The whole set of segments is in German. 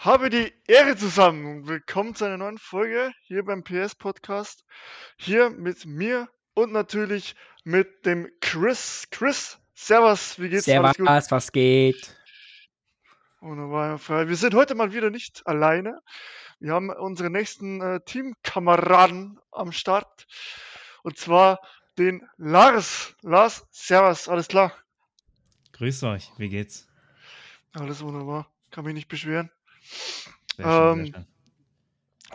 Habe die Ehre zusammen und willkommen zu einer neuen Folge hier beim PS Podcast. Hier mit mir und natürlich mit dem Chris. Chris, Servus, wie geht's? Servus, was geht? Wunderbar, frei. Wir sind heute mal wieder nicht alleine. Wir haben unsere nächsten äh, Teamkameraden am Start. Und zwar den Lars. Lars, Servus, alles klar? Grüß euch, wie geht's? Alles wunderbar, kann mich nicht beschweren. Sehr schön, Ähm, sehr schön.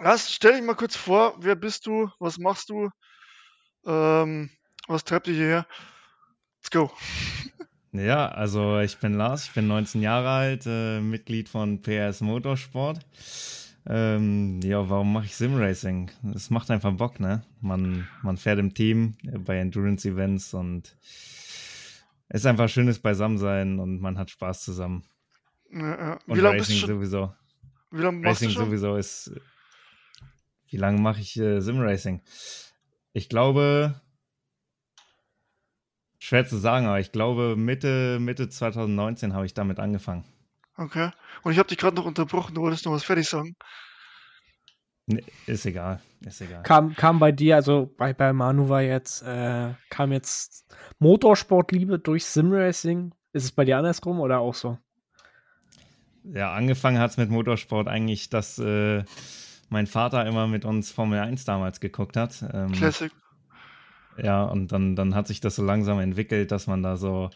Lars, stell dich mal kurz vor, wer bist du, was machst du, ähm, was treibt dich hierher? Let's go. Ja, also ich bin Lars, ich bin 19 Jahre alt, äh, Mitglied von PS Motorsport. Ähm, ja, warum mache ich Simracing? Es macht einfach Bock, ne? Man, man fährt im Team bei Endurance-Events und es ist einfach schönes Beisammensein und man hat Spaß zusammen. Ja, ja. Und Wie lange bist du schon? sowieso. Wie lange Racing schon? sowieso ist. Wie lange mache ich äh, Simracing? Ich glaube, schwer zu sagen, aber ich glaube Mitte, Mitte 2019 habe ich damit angefangen. Okay. Und ich habe dich gerade noch unterbrochen, du wolltest noch was fertig sagen. Nee, ist egal, ist egal. Kam, kam bei dir, also bei, bei Manu war jetzt, äh, kam jetzt Motorsportliebe durch Simracing. Ist es bei dir andersrum oder auch so? Ja, angefangen hat es mit Motorsport eigentlich, dass äh, mein Vater immer mit uns Formel 1 damals geguckt hat. Ähm, Classic. Ja, und dann, dann hat sich das so langsam entwickelt, dass man da so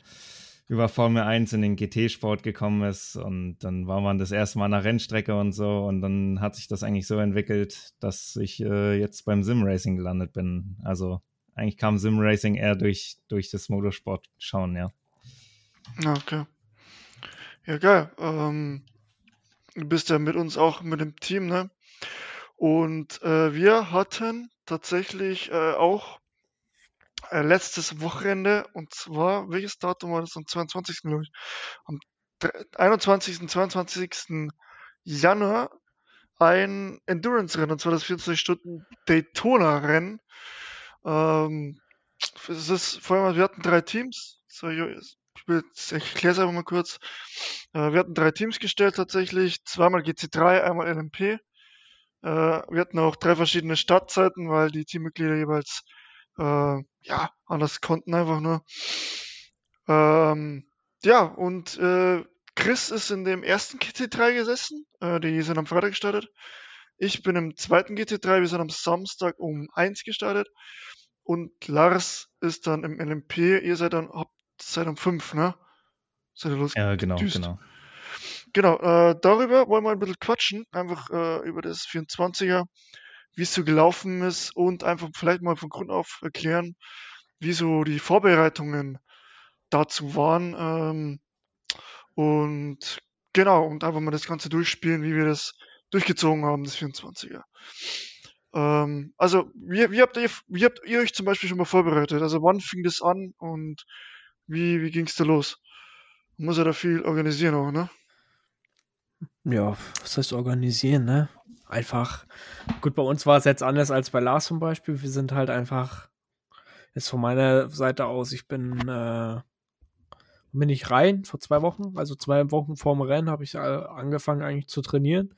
über Formel 1 in den GT-Sport gekommen ist und dann war man das erste Mal an der Rennstrecke und so und dann hat sich das eigentlich so entwickelt, dass ich äh, jetzt beim Sim-Racing gelandet bin. Also eigentlich kam Sim-Racing eher durch, durch das Motorsport schauen, ja. Ja, okay. Ja, geil. Ähm, du bist ja mit uns auch mit dem Team, ne? Und äh, wir hatten tatsächlich äh, auch äh, letztes Wochenende, und zwar, welches Datum war das? Am 22. glaube ich. Am dr- 21. 22. Januar ein Endurance-Rennen, und zwar das 24 Stunden Daytona-Rennen. Ähm, es ist vor allem, wir hatten drei Teams. Ich erkläre es einfach mal kurz. Äh, wir hatten drei Teams gestellt tatsächlich. Zweimal GC3, einmal LMP. Äh, wir hatten auch drei verschiedene Startzeiten, weil die Teammitglieder jeweils äh, ja anders konnten einfach nur. Ähm, ja, und äh, Chris ist in dem ersten GT3 gesessen. Äh, die sind am Freitag gestartet. Ich bin im zweiten GT3. Wir sind am Samstag um 1 gestartet. Und Lars ist dann im LMP. Ihr seid dann habt, seid um 5, ne? Seid ihr los? Ja, genau, gedüst. genau. Genau, äh, darüber wollen wir ein bisschen quatschen, einfach äh, über das 24er, wie es so gelaufen ist und einfach vielleicht mal von Grund auf erklären, wie so die Vorbereitungen dazu waren. Ähm, und genau, und einfach mal das Ganze durchspielen, wie wir das durchgezogen haben, das 24er. Ähm, also, wie, wie, habt ihr, wie habt ihr euch zum Beispiel schon mal vorbereitet? Also, wann fing das an und wie, wie es da los? Muss ja da viel organisieren auch, ne? Ja, was heißt organisieren, ne? Einfach. Gut, bei uns war es jetzt anders als bei Lars zum Beispiel. Wir sind halt einfach, jetzt von meiner Seite aus, ich bin, äh, bin ich rein vor zwei Wochen, also zwei Wochen vorm Rennen habe ich äh, angefangen eigentlich zu trainieren.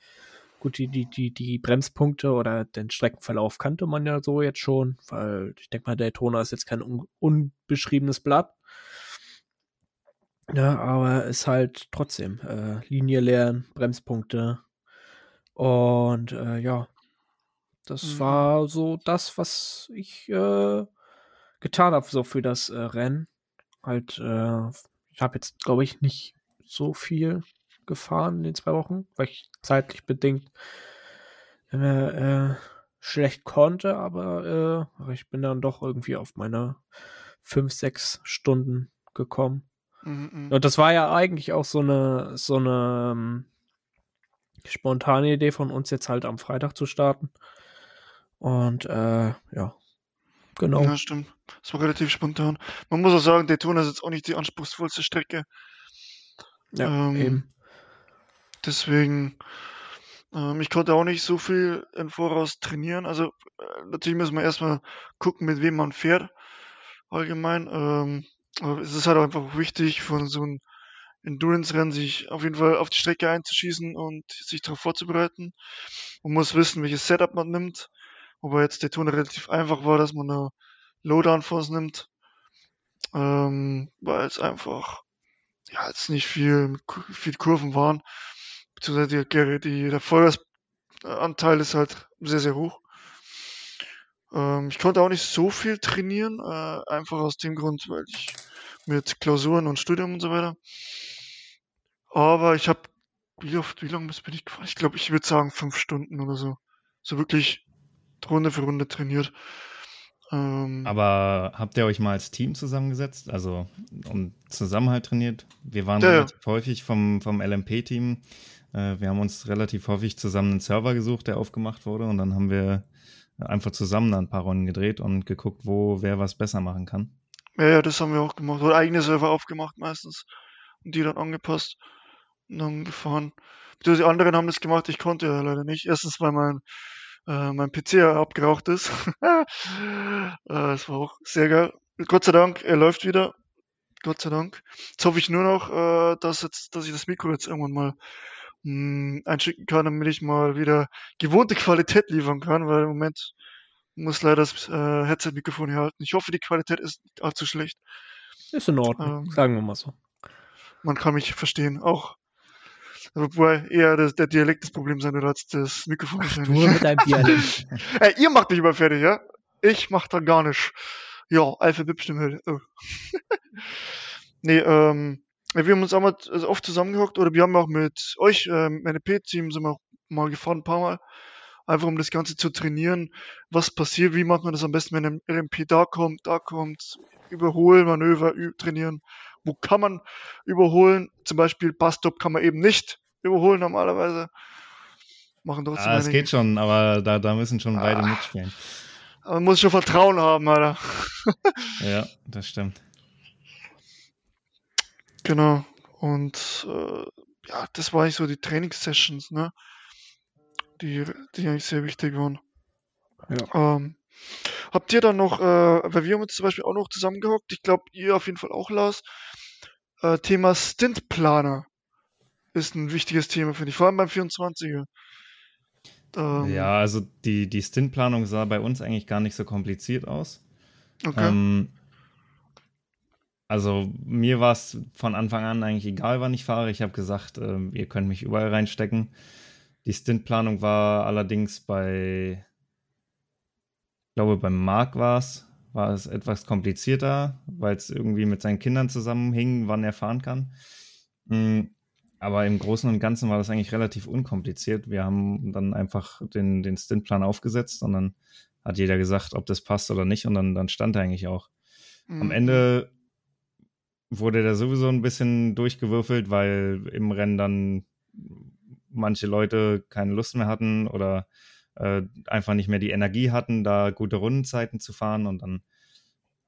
Gut, die, die, die, die Bremspunkte oder den Streckenverlauf kannte man ja so jetzt schon, weil ich denke mal, Daytona ist jetzt kein un unbeschriebenes Blatt. Ja, aber ist halt trotzdem äh, Linie lernen, Bremspunkte. Und äh, ja, das Mhm. war so das, was ich äh, getan habe, so für das äh, Rennen. Halt, äh, ich habe jetzt, glaube ich, nicht so viel gefahren in den zwei Wochen, weil ich zeitlich bedingt äh, schlecht konnte, aber, aber ich bin dann doch irgendwie auf meine fünf, sechs Stunden gekommen. Mhm, mhm. Und das war ja eigentlich auch so eine, so eine ähm, spontane Idee von uns, jetzt halt am Freitag zu starten. Und äh, ja, genau. Ja, stimmt. Das war relativ spontan. Man muss auch sagen, Daytona ist jetzt auch nicht die anspruchsvollste Strecke. Ja, ähm, eben. Deswegen, ähm, ich konnte auch nicht so viel im Voraus trainieren. Also äh, natürlich muss man erstmal gucken, mit wem man fährt. Allgemein. Ähm, es ist halt auch einfach wichtig von so einem Endurance-Rennen sich auf jeden Fall auf die Strecke einzuschießen und sich darauf vorzubereiten. Man muss wissen, welches Setup man nimmt. Wobei jetzt Daytona relativ einfach war, dass man eine Low-Down-Force nimmt. Ähm, weil es einfach, ja, jetzt nicht viel, viel Kurven waren. Beziehungsweise die, die, der Feuersanteil ist halt sehr, sehr hoch. Ähm, ich konnte auch nicht so viel trainieren, äh, einfach aus dem Grund, weil ich mit Klausuren und Studium und so weiter. Aber ich habe, wie oft, wie lange bin ich gefahren? Ich glaube, ich würde sagen fünf Stunden oder so. So wirklich Runde für Runde trainiert. Ähm, Aber habt ihr euch mal als Team zusammengesetzt, also und zusammen halt trainiert? Wir waren ja, relativ häufig vom, vom LMP-Team. Äh, wir haben uns relativ häufig zusammen einen Server gesucht, der aufgemacht wurde, und dann haben wir einfach zusammen ein paar Runden gedreht und geguckt, wo wer was besser machen kann. Ja, ja, das haben wir auch gemacht. Oder eigene Server aufgemacht meistens und die dann angepasst und dann gefahren. Die anderen haben das gemacht, ich konnte ja leider nicht. Erstens, weil mein, äh, mein PC abgeraucht ist. äh, das war auch sehr geil. Gott sei Dank, er läuft wieder. Gott sei Dank. Jetzt hoffe ich nur noch, äh, dass, jetzt, dass ich das Mikro jetzt irgendwann mal mh, hm, einschicken kann, damit ich mal wieder gewohnte Qualität liefern kann, weil im Moment muss leider das äh, Headset-Mikrofon hier halten. Ich hoffe, die Qualität ist nicht allzu schlecht. Ist in Ordnung, ähm, sagen wir mal so. Man kann mich verstehen, auch. Wobei eher das, der Dialekt das Problem sein wird als das Mikrofon. Ach, du mit deinem Dialekt. Ey, ihr macht mich immer fertig, ja? Ich mach da gar nicht. Ja, Alphabet-Stimme. Oh. nee, ähm, wir haben uns auch mal also oft zusammengehockt oder wir haben auch mit euch, ähm, NP-Team, sind wir auch mal gefahren, ein paar Mal. Einfach um das Ganze zu trainieren. Was passiert, wie macht man das am besten, wenn ein RMP da kommt, da kommt, überholen, Manöver trainieren. Wo kann man überholen? Zum Beispiel Bus-Stop kann man eben nicht überholen normalerweise. Machen trotzdem. Ah, es geht schon, aber da, da müssen schon beide ah, mitspielen. man muss schon Vertrauen haben, Alter. ja, das stimmt. Genau. Und äh, ja, das war eigentlich so die Trainingssessions, ne? Die, die eigentlich sehr wichtig waren. Ja. Ähm, habt ihr dann noch, äh, weil wir haben uns zum Beispiel auch noch zusammengehockt, ich glaube, ihr auf jeden Fall auch, Lars, äh, Thema Stintplaner ist ein wichtiges Thema, finde ich, vor allem beim 24er. Ähm, ja, also die, die Stintplanung sah bei uns eigentlich gar nicht so kompliziert aus. Okay. Ähm, also mir war es von Anfang an eigentlich egal, wann ich fahre. Ich habe gesagt, äh, ihr könnt mich überall reinstecken. Die Stintplanung war allerdings bei, ich glaube, beim Marc war es, war es etwas komplizierter, weil es irgendwie mit seinen Kindern zusammenhing, wann er fahren kann. Mhm. Aber im Großen und Ganzen war das eigentlich relativ unkompliziert. Wir haben dann einfach den, den Stintplan aufgesetzt und dann hat jeder gesagt, ob das passt oder nicht und dann, dann stand er eigentlich auch. Mhm. Am Ende wurde der sowieso ein bisschen durchgewürfelt, weil im Rennen dann manche Leute keine Lust mehr hatten oder äh, einfach nicht mehr die Energie hatten, da gute Rundenzeiten zu fahren und dann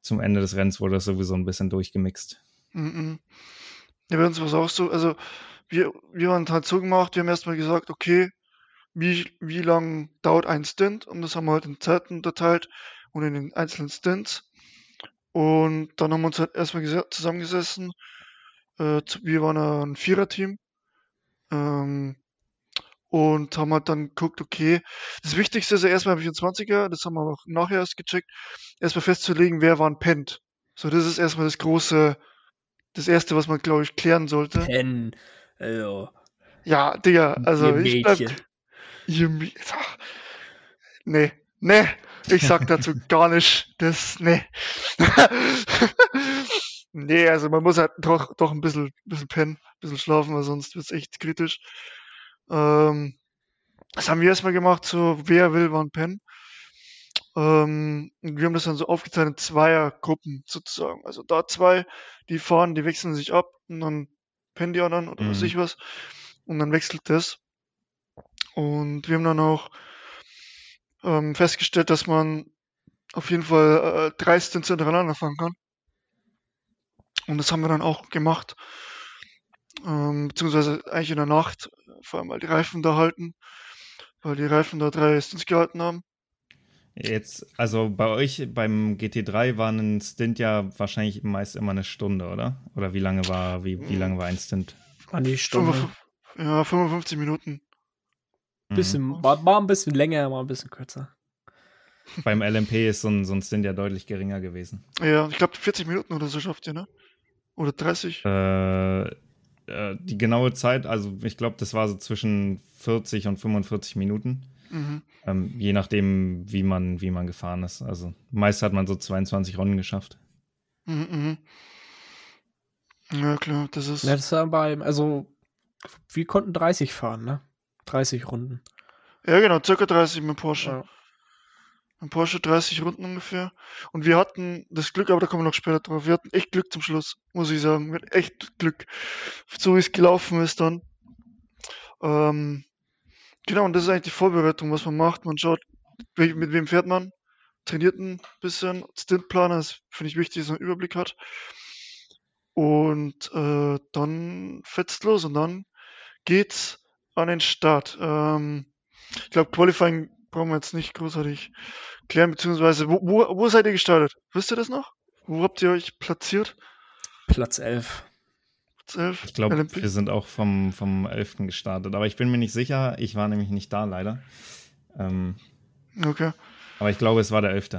zum Ende des Rennens wurde das sowieso ein bisschen durchgemixt. Mhm. Ja, bei uns war es auch so, also wir, wir haben halt so gemacht, wir haben erstmal gesagt, okay, wie, wie lang dauert ein Stint? Und das haben wir halt in Zeiten unterteilt und in den einzelnen Stints. Und dann haben wir uns halt erstmal zusammengesessen. Äh, wir waren ein Viererteam. Ähm, und haben halt dann geguckt, okay, das Wichtigste ist ja erstmal im 24er, das haben wir auch nachher erst gecheckt, erstmal festzulegen, wer wann pennt. So, das ist erstmal das große, das erste, was man, glaube ich, klären sollte. Pennen, also. Ja, Digga, also ich bleib, ihr, nee, nee, ich sag dazu gar nicht. Das, nee. nee, also man muss halt doch, doch ein bisschen, bisschen pennen, ein bisschen schlafen, weil sonst wird's echt kritisch. Ähm, das haben wir erstmal gemacht, so wer will wann pennen. Ähm, wir haben das dann so aufgeteilt in Zweiergruppen sozusagen. Also da zwei, die fahren, die wechseln sich ab und dann pennen die anderen oder mhm. was ich was. Und dann wechselt das. Und wir haben dann auch ähm, festgestellt, dass man auf jeden Fall äh, drei Stints hintereinander fahren kann. Und das haben wir dann auch gemacht. Ähm, beziehungsweise eigentlich in der Nacht, vor allem weil die Reifen da halten, weil die Reifen da drei Stints gehalten haben. Jetzt, also bei euch beim GT3 war ein Stint ja wahrscheinlich meist immer eine Stunde, oder? Oder wie lange war, wie, wie lange war ein Stint? An die Stunde. Ja, 55 Minuten. Mhm. Bisschen, war, war ein bisschen länger, war ein bisschen kürzer. Beim LMP ist so ein, so ein Stint ja deutlich geringer gewesen. Ja, ich glaube 40 Minuten oder so schafft ihr, ne? Oder 30? Äh, äh, die genaue Zeit, also ich glaube, das war so zwischen 40 und 45 Minuten. Mhm. Ähm, je nachdem, wie man, wie man gefahren ist. Also meist hat man so 22 Runden geschafft. Mhm, mh. Ja, klar, das ist. Ja, das war beim, also wir konnten 30 fahren, ne? 30 Runden. Ja, genau, circa 30 mit Porsche. Ja. Ein Porsche 30 Runden ungefähr. Und wir hatten das Glück, aber da kommen wir noch später drauf. Wir hatten echt Glück zum Schluss, muss ich sagen. Wir hatten echt Glück. So wie es gelaufen ist dann. Ähm, genau, und das ist eigentlich die Vorbereitung, was man macht. Man schaut, mit wem fährt man, trainiert ein bisschen. Stintplaner ist, finde ich, wichtig, dass man einen Überblick hat. Und äh, dann fetzt los und dann geht's an den Start. Ähm, ich glaube, Qualifying brauchen wir jetzt nicht großartig klären, beziehungsweise wo, wo, wo seid ihr gestartet? Wisst ihr das noch? Wo habt ihr euch platziert? Platz 11. Platz 11. Ich glaube, wir sind auch vom, vom 11. gestartet, aber ich bin mir nicht sicher. Ich war nämlich nicht da, leider. Ähm, okay. Aber ich glaube, es war der 11.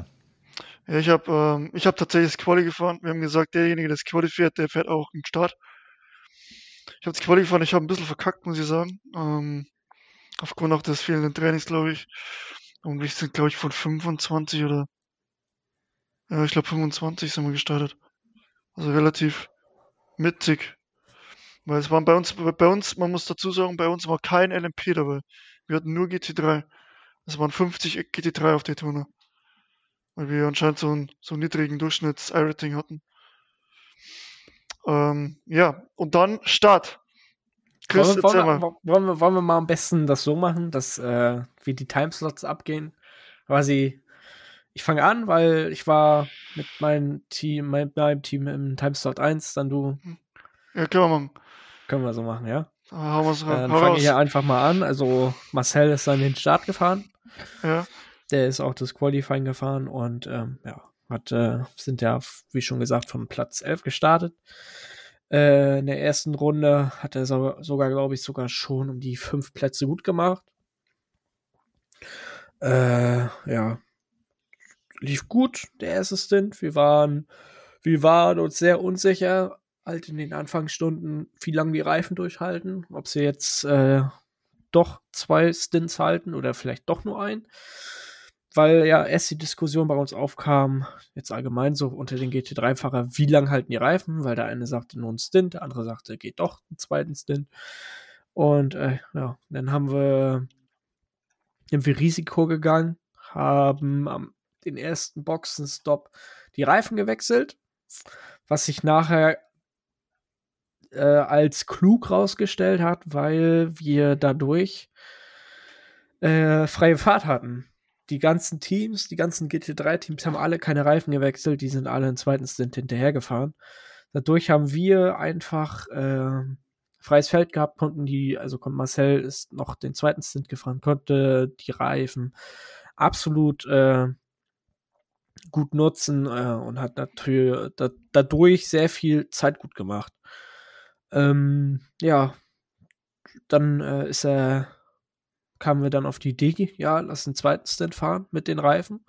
Ja, ich habe ähm, hab tatsächlich das Quali gefahren. Wir haben gesagt, derjenige, der das Quali fährt, der fährt auch im Start. Ich habe Quali gefahren, ich habe ein bisschen verkackt, muss ich sagen. Ähm, aufgrund auch des fehlenden Trainings, glaube ich. Und wir sind, glaube ich, von 25 oder ja, ich glaube 25 sind wir gestartet. Also relativ mittig. Weil es waren bei uns, bei uns, man muss dazu sagen, bei uns war kein LMP dabei. Wir hatten nur GT3. Es waren 50 GT3 auf Tour. Weil wir anscheinend so einen, so einen niedrigen Durchschnitts-iRating hatten. Ähm, ja, und dann Start. Chris, wollen, wollen, wir, wollen, wir, wollen wir mal am besten das so machen, dass äh, wie die Timeslots abgehen? Quasi, ich fange an, weil ich war mit meinem Team, mein, meinem Team im Timeslot 1, dann du. Ja, können wir machen. Können wir so machen, ja. Was Dann fange ich ja einfach mal an. Also Marcel ist dann den Start gefahren. Ja. Der ist auch das Qualifying gefahren und ähm, ja, hat, äh, sind ja, wie schon gesagt, von Platz 11 gestartet. Äh, in der ersten Runde hat er so, sogar, glaube ich, sogar schon um die fünf Plätze gut gemacht. Äh, ja. Lief gut, der erste Stint. Wir waren, wir waren uns sehr unsicher, halt in den Anfangsstunden, wie lange die Reifen durchhalten. Ob sie jetzt äh, doch zwei Stints halten oder vielleicht doch nur ein weil ja erst die Diskussion bei uns aufkam, jetzt allgemein so unter den GT3-Fahrer, wie lang halten die Reifen, weil der eine sagte nur ein Stint, der andere sagte, geht doch einen zweiten Stint. Und äh, ja, dann haben wir, sind Risiko gegangen, haben am den ersten Boxenstopp die Reifen gewechselt, was sich nachher äh, als klug rausgestellt hat, weil wir dadurch äh, freie Fahrt hatten die ganzen Teams, die ganzen GT3-Teams haben alle keine Reifen gewechselt, die sind alle im zweiten Stint hinterhergefahren. Dadurch haben wir einfach äh, freies Feld gehabt, konnten die, also Marcel ist noch den zweiten Stint gefahren, konnte die Reifen absolut äh, gut nutzen äh, und hat natürlich da, dadurch sehr viel Zeit gut gemacht. Ähm, ja, dann äh, ist er kamen wir dann auf die Idee, ja, lass einen zweiten Stand fahren mit den Reifen.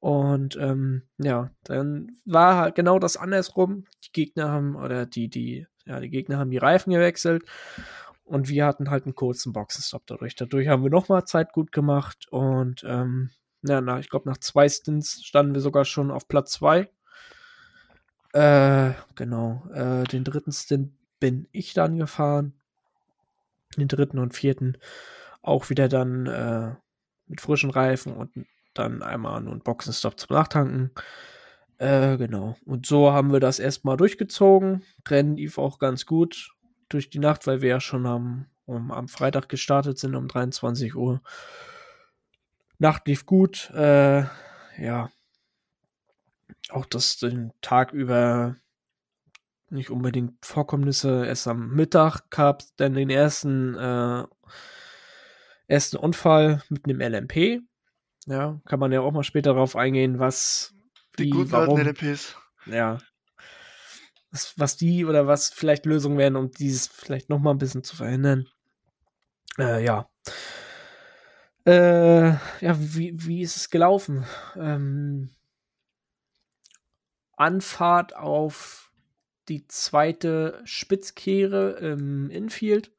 Und ähm, ja, dann war halt genau das andersrum. Die Gegner haben, oder die, die, ja, die Gegner haben die Reifen gewechselt und wir hatten halt einen kurzen Boxenstopp dadurch. Dadurch haben wir nochmal Zeit gut gemacht und ähm, ja, na, ich glaube, nach zwei Stints standen wir sogar schon auf Platz zwei. Äh, genau. Äh, den dritten Stint bin ich dann gefahren. Den dritten und vierten auch wieder dann äh, mit frischen Reifen und dann einmal nur einen Boxenstopp zum Nachtanken. Äh, genau. Und so haben wir das erstmal durchgezogen. Rennen lief auch ganz gut durch die Nacht, weil wir ja schon am, um, am Freitag gestartet sind um 23 Uhr. Nacht lief gut. Äh, ja. Auch das den Tag über nicht unbedingt Vorkommnisse. Erst am Mittag gab es dann den ersten äh, ersten Unfall mit einem LMP. Ja, kann man ja auch mal später darauf eingehen, was Die wie, guten warum, alten LMPs. ja, was, was die oder was vielleicht Lösungen wären, um dieses vielleicht noch mal ein bisschen zu verhindern. Äh, ja. Äh, ja, wie, wie ist es gelaufen? Ähm, Anfahrt auf die zweite Spitzkehre im Infield.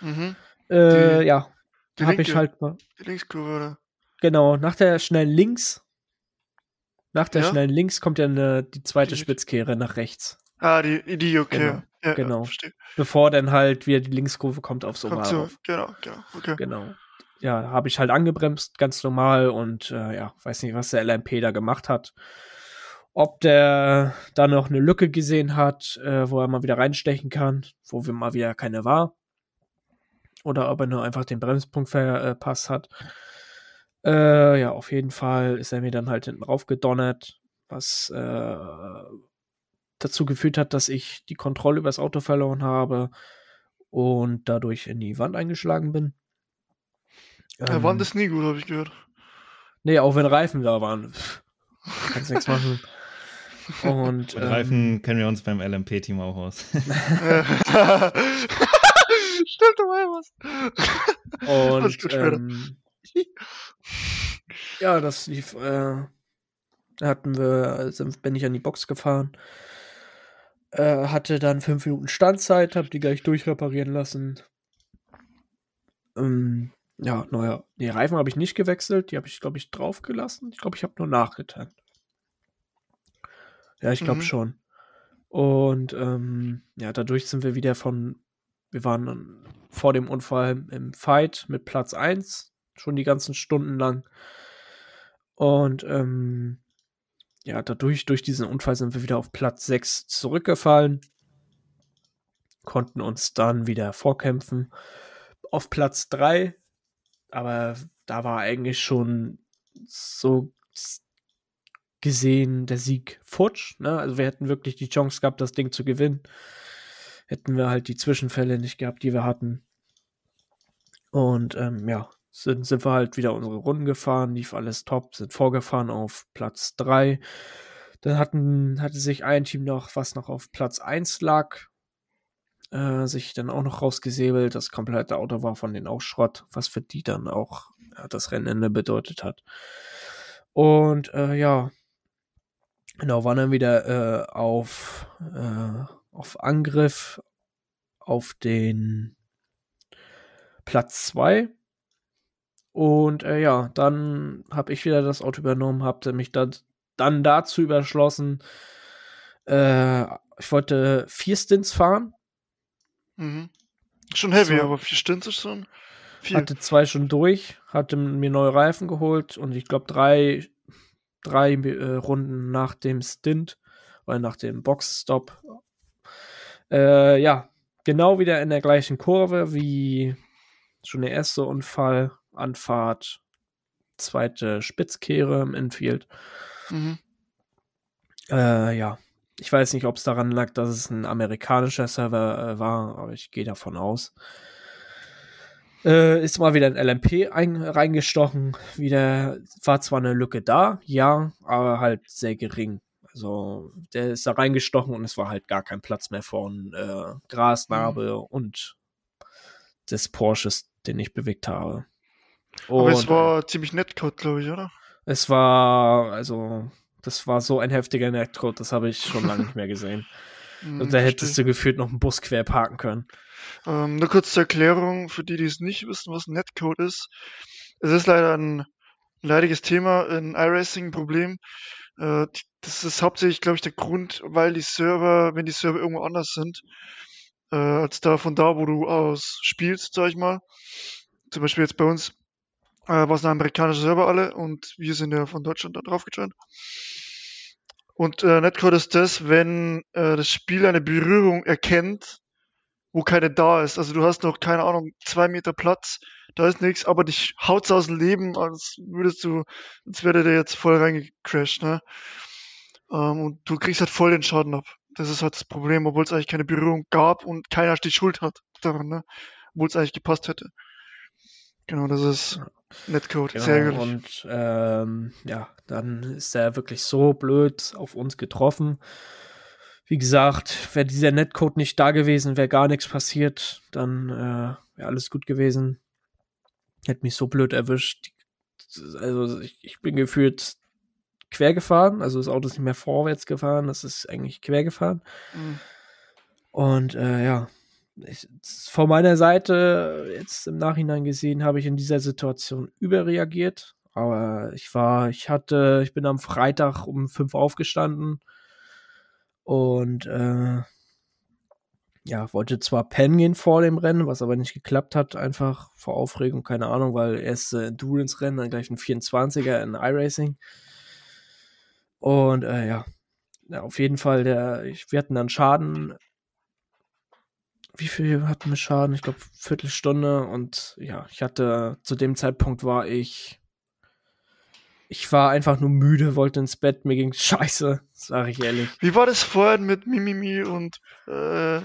Mhm. Äh, ja, habe ich halt mal. Die Linkskurve, oder? Genau, nach der schnellen Links. Nach der Ja? schnellen Links kommt ja eine, die zweite Die- Spitzkehre nach rechts. Ah, die, die okay. Genau, Ja, genau. Ja, verstehe. Bevor dann halt wieder die Linkskurve kommt aufs Oval so, genau, genau. Okay. Genau. Ja, habe ich halt angebremst, ganz normal und äh, ja, weiß nicht, was der LMP da gemacht hat. Ob der da noch eine Lücke gesehen hat, äh, wo er mal wieder reinstechen kann, wo wir mal wieder keine war. Oder ob er nur einfach den Bremspunkt verpasst hat. Äh, ja, auf jeden Fall ist er mir dann halt hinten rauf gedonnert, was äh, dazu geführt hat, dass ich die Kontrolle über das Auto verloren habe und dadurch in die Wand eingeschlagen bin. Ja, Wand ist nie gut, habe ich gehört. Nee, auch wenn Reifen da waren. Kannst nichts machen. Und Mit ähm, Reifen kennen wir uns beim LMP-Team auch aus. Ja. Stimmt, da war ja was. Alles Und ähm, ja, das lief. Äh, da hatten wir, sind, bin ich an die Box gefahren. Äh, hatte dann fünf Minuten Standzeit, hab die gleich durchreparieren lassen. Ähm, ja, naja, die Reifen habe ich nicht gewechselt, die habe ich, glaube ich, draufgelassen. Ich glaube, ich habe nur nachgetankt. Ja, ich glaube Mhm. schon. Und ähm, ja, dadurch sind wir wieder von, wir waren dann vor dem Unfall im Fight mit Platz 1, schon die ganzen Stunden lang. Und ähm, ja, dadurch, durch diesen Unfall sind wir wieder auf Platz 6 zurückgefallen, konnten uns dann wieder vorkämpfen auf Platz 3, aber da war eigentlich schon so gesehen der Sieg futsch. Ne? Also wir hätten wirklich die Chance gehabt, das Ding zu gewinnen. Hätten wir halt die Zwischenfälle nicht gehabt, die wir hatten. Und ähm, ja, sind, sind wir halt wieder unsere Runden gefahren, lief alles top, sind vorgefahren auf Platz 3. Dann hatten, hatte sich ein Team noch, was noch auf Platz 1 lag, äh, sich dann auch noch rausgesäbelt. Das komplette Auto war von denen auch Schrott, was für die dann auch ja, das Rennende bedeutet hat. Und äh, ja, genau, waren dann wieder äh, auf, äh, auf Angriff auf den Platz 2. Und äh, ja, dann habe ich wieder das Auto übernommen, habe mich dann, dann dazu überschlossen, äh, ich wollte vier Stints fahren, Mhm. Schon heavy, So. aber vier Stints ist schon viel. hatte zwei schon durch, hatte mir neue Reifen geholt und ich glaube drei, drei äh, Runden nach dem Stint oder nach dem Boxstop, äh, ja, genau wieder in der gleichen Kurve wie schon der erste Unfall, Anfahrt, zweite Spitzkehre im Infield. Mhm. Äh, ja, ich weiß nicht, ob es daran lag, dass es ein amerikanischer Server äh, war, aber ich gehe davon aus. Äh, ist mal wieder ein LMP ein, reingestochen. Wieder war zwar eine Lücke da, ja, aber halt sehr gering. Also der ist da reingestochen und es war halt gar kein Platz mehr von äh, Grasnarbe und des Porsches, den ich bewegt habe. Aber es Und, war ziemlich Netcode, glaube ich, oder? es war, also, das war so ein heftiger Netcode, das habe ich schon lange nicht mehr gesehen. Mhm, Und da hättest du gefühlt noch einen Bus quer parken können. Ähm, nur kurz zur Erklärung, für die, die es nicht wissen, was Netcode ist. Es ist leider ein leidiges Thema, ein iRacing ein Problem. Äh, das ist hauptsächlich, glaube ich, der Grund, weil die Server, wenn die Server irgendwo anders sind, äh, als da von da, wo du aus spielst, sag ich mal. Zum Beispiel jetzt bei uns äh, war es ein amerikanischer Server alle und wir sind ja von Deutschland da drauf gejoint. Und äh, Netcode ist das, wenn äh, das Spiel eine Berührung erkennt, wo keine da ist. Also du hast noch, keine Ahnung, zwei Meter Platz, da ist nichts, aber dich haut's aus dem Leben, als würdest du, als wäre der jetzt voll reingecrashed, ne? Ähm, und du kriegst halt voll den Schaden ab. Das ist halt das Problem, obwohl es eigentlich keine Berührung gab und keiner die Schuld hat daran, ne? Obwohl es eigentlich gepasst hätte. Genau, das ist Netcode. Genau, Sehr gut. Und ähm, ja, dann ist er wirklich so blöd auf uns getroffen. Wie gesagt, wäre dieser Netcode nicht da gewesen, wäre gar nichts passiert, dann äh, wäre alles gut gewesen. Hätte mich so blöd erwischt. Also ich, ich bin gefühlt quer gefahren, also das Auto ist nicht mehr vorwärts gefahren, das ist eigentlich quer gefahren. Mhm. Und äh, ja, ich, von meiner Seite, jetzt im Nachhinein gesehen, habe ich in dieser Situation überreagiert. Aber ich war, ich hatte, ich bin am Freitag um fünf aufgestanden und äh, ja, wollte zwar pennen gehen vor dem Rennen, was aber nicht geklappt hat, einfach vor Aufregung, keine Ahnung, weil erst äh, Endurance-Rennen, dann gleich ein 24er in iRacing. Und äh, ja. ja, auf jeden Fall, der, ich, wir hatten dann Schaden wie viel hatten wir Schaden? Ich glaube, Viertelstunde. Und ja, ich hatte, zu dem Zeitpunkt war ich, ich war einfach nur müde, wollte ins Bett, mir ging scheiße, sage ich ehrlich. Wie war das vorhin mit Mimimi und, äh,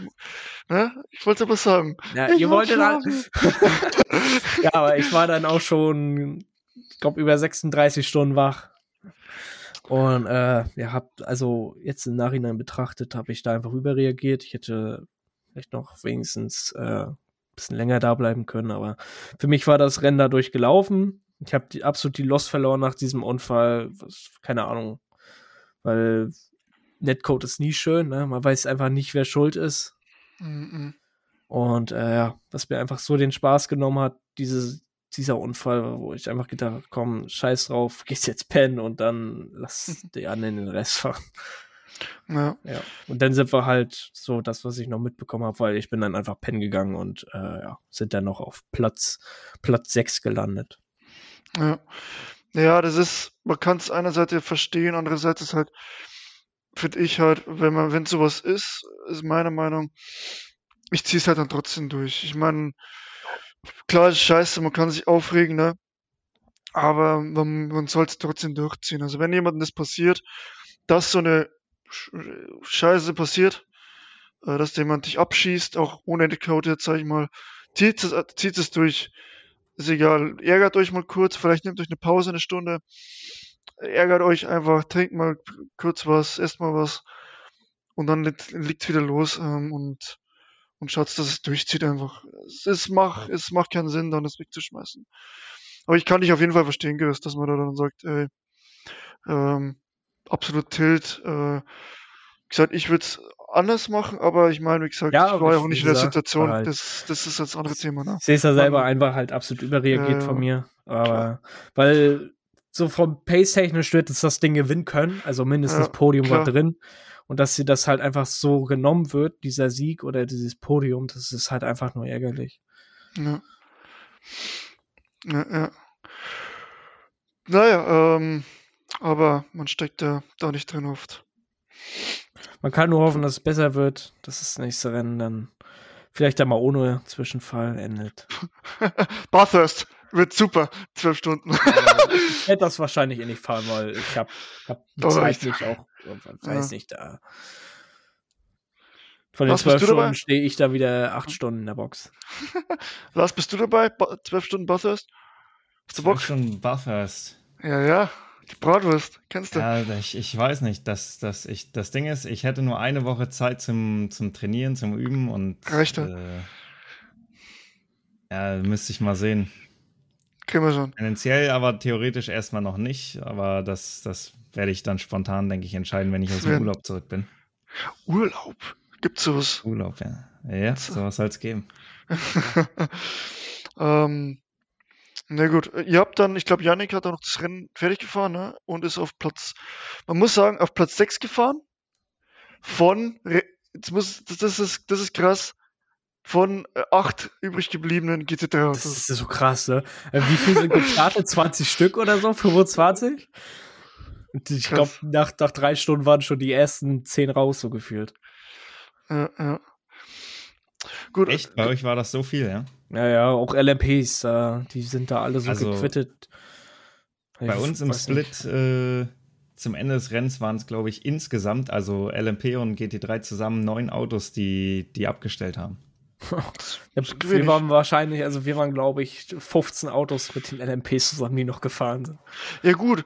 ne? Ich wollte aber sagen. Ja, ihr wolltet dann, Ja, aber ich war dann auch schon, ich glaube, über 36 Stunden wach. Und äh, ja, hab, also jetzt im Nachhinein betrachtet, habe ich da einfach überreagiert. Ich hätte vielleicht noch wenigstens äh, ein bisschen länger da bleiben können. Aber für mich war das Rennen dadurch gelaufen. Ich habe die, absolut die Lost verloren nach diesem Unfall. Was, keine Ahnung. Weil Netcode ist nie schön. Ne? Man weiß einfach nicht, wer schuld ist. Mhm. Und äh, ja, was mir einfach so den Spaß genommen hat, diese, dieser Unfall, wo ich einfach gedacht habe, komm, scheiß drauf, gehst jetzt pennen und dann lass die anderen den Rest fahren. Ja. ja. Und dann sind wir halt so das, was ich noch mitbekommen habe, weil ich bin dann einfach pennen gegangen und äh, ja, sind dann noch auf Platz, Platz 6 gelandet. Ja. Ja, das ist, man kann es einerseits ja verstehen, andererseits ist halt, finde ich halt, wenn man, wenn sowas ist, ist meine Meinung, ich ziehe es halt dann trotzdem durch. Ich meine, klar ist scheiße, man kann sich aufregen, ne? Aber man, man soll es trotzdem durchziehen. Also wenn jemandem das passiert, dass so eine Scheiße passiert, äh, dass jemand dich abschießt, auch ohne Code jetzt, sag ich mal, zieht es, zieht es durch. Ist egal, ärgert euch mal kurz, vielleicht nehmt euch eine Pause, eine Stunde, ärgert euch einfach, trinkt mal kurz was, esst mal was und dann liegt es wieder los ähm, und, und schaut, dass es durchzieht einfach. Es, ist, mach, es macht keinen Sinn, dann das wegzuschmeißen. Aber ich kann dich auf jeden Fall verstehen, Chris, dass man da dann sagt, ey, ähm, absolut Tilt. Äh, gesagt, ich würde es anders machen, aber ich meine, wie gesagt, ja, ich war ja auch nicht in der Situation. Halt. Das, das ist das andere Thema. Ne? Ich sehe es ja selber einfach halt absolut überreagiert äh, von mir. Aber klar. weil so vom Pace-technisch wird es das Ding gewinnen können. Also mindestens ja, Podium klar. war drin. Und dass sie das halt einfach so genommen wird, dieser Sieg oder dieses Podium, das ist halt einfach nur ärgerlich. Ja. Ja, ja. Naja, ähm, aber man steckt ja da nicht drin oft. Man kann nur hoffen, dass es besser wird, dass das nächste Rennen dann vielleicht einmal ohne Zwischenfall endet. Bathurst wird super, zwölf Stunden. ich hätte das wahrscheinlich eh nicht fahren, weil ich habe hab zeitlich auch, weiß ja. nicht, da. Von den zwölf Stunden stehe ich da wieder acht Stunden in der Box. Lars, bist du dabei? Zwölf Stunden Bathurst? Zwölf Stunden Bathurst. Ja, ja. Die Bratwurst, kennst du? Ja, ich, ich weiß nicht. Das, das, ich, das Ding ist, ich hätte nur eine Woche Zeit zum, zum Trainieren, zum Üben und. Rechte. Äh, ja, müsste ich mal sehen. Kriegen wir schon. Tendenziell, aber theoretisch erstmal noch nicht. Aber das, das werde ich dann spontan, denke ich, entscheiden, wenn ich aus dem Urlaub zurück bin. Urlaub? Gibt's sowas? Urlaub, ja. Ja, sowas soll es geben. ähm, na gut, ihr habt dann, ich glaube, Yannick hat dann noch das Rennen fertig gefahren ne? und ist auf Platz, man muss sagen, auf Platz 6 gefahren. Von, jetzt muss, das ist, das ist krass, von äh, acht übrig gebliebenen GT3 Das ist so krass, ne? Äh, wie viel sind gestartet? 20 Stück oder so? 25? Und ich glaube, nach, nach drei Stunden waren schon die ersten zehn raus, so gefühlt. Ja, ja. Gut. Echt? Bei euch war das so viel, ja? Ja, ja, auch LMPs, äh, die sind da alle so also, gequittet. Bei ich uns im Split äh, zum Ende des Rennens waren es, glaube ich, insgesamt, also LMP und GT3 zusammen, neun Autos, die, die abgestellt haben. ja, wir waren wahrscheinlich, also wir waren, glaube ich, 15 Autos mit den LMPs zusammen, die noch gefahren sind. Ja, gut.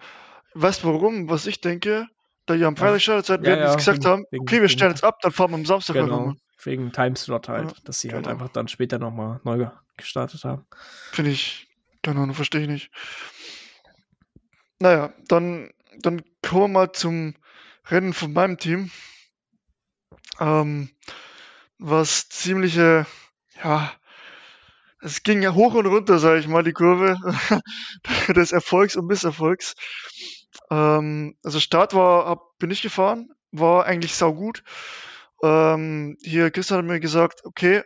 Weißt du warum? Was ich denke, da die am Freitag Startzeit ja, werden, ja, gesagt wegen, haben, okay, wir stellen jetzt ab, dann fahren wir am Samstag genau, nochmal. Wegen Timeslot halt, ja, dass sie halt genau. halt einfach dann später nochmal neu gestartet haben. Finde ich, keine Ahnung, verstehe ich nicht. Naja, dann, dann kommen wir mal zum Rennen von meinem Team. Ähm, was ziemliche, ja, es ging ja hoch und runter, sage ich mal, die Kurve des Erfolgs und Misserfolgs. Ähm, also Start war, hab, bin ich gefahren, war eigentlich saugut. Ähm, hier Christian hat mir gesagt, okay,